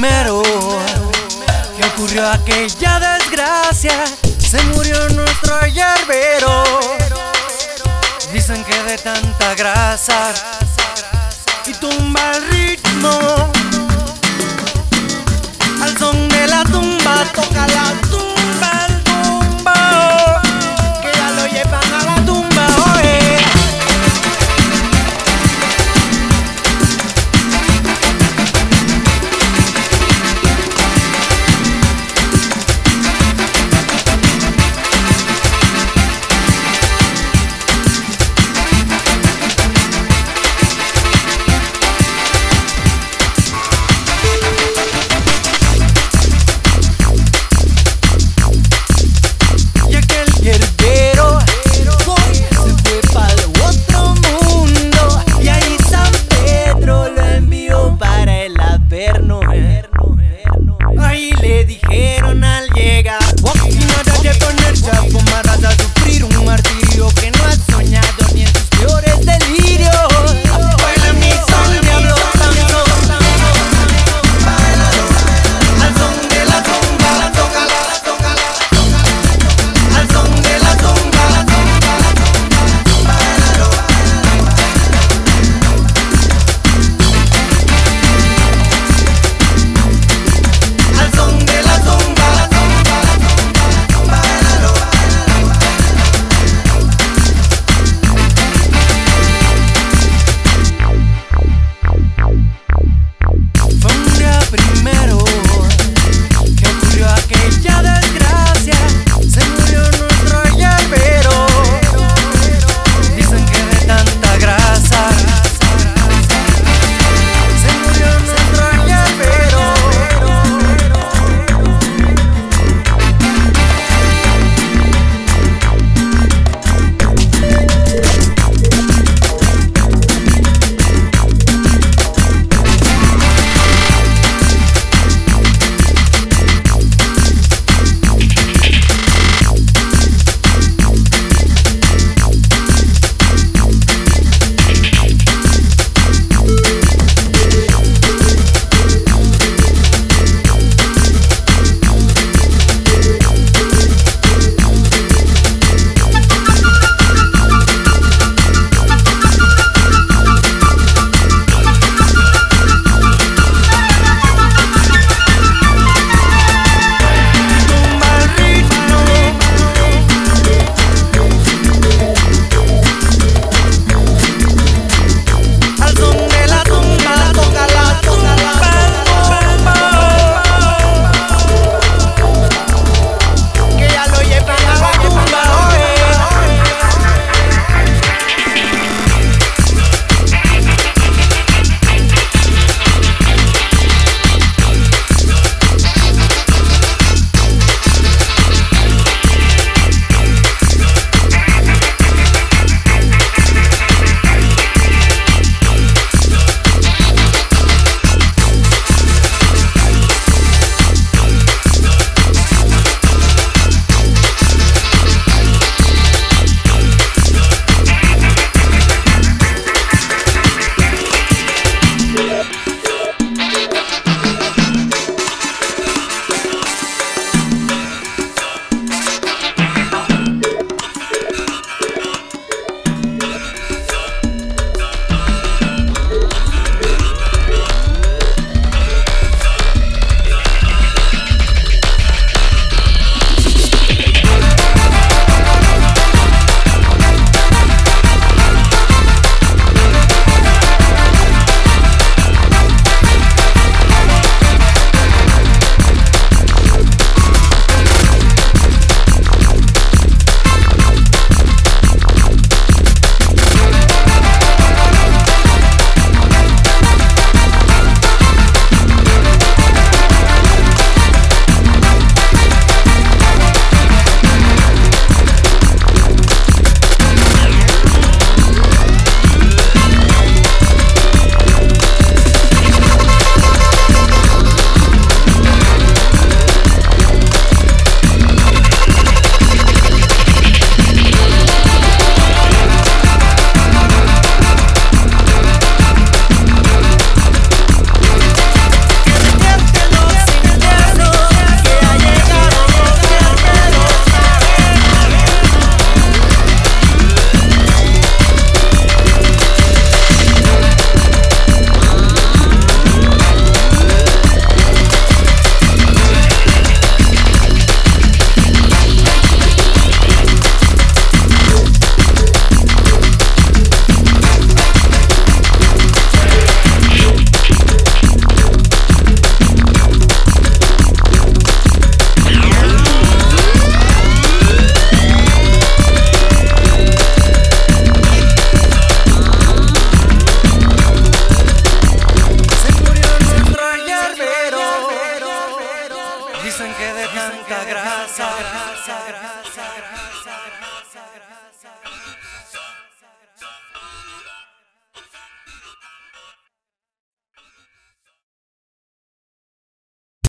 primero que ocurrió aquella desgracia. Se murió nuestro yerbero. Dicen que de tanta grasa y tumba el ritmo. y le dijeron al llegar Vos si no te poner chapo, me a sufrir un martirio que no side.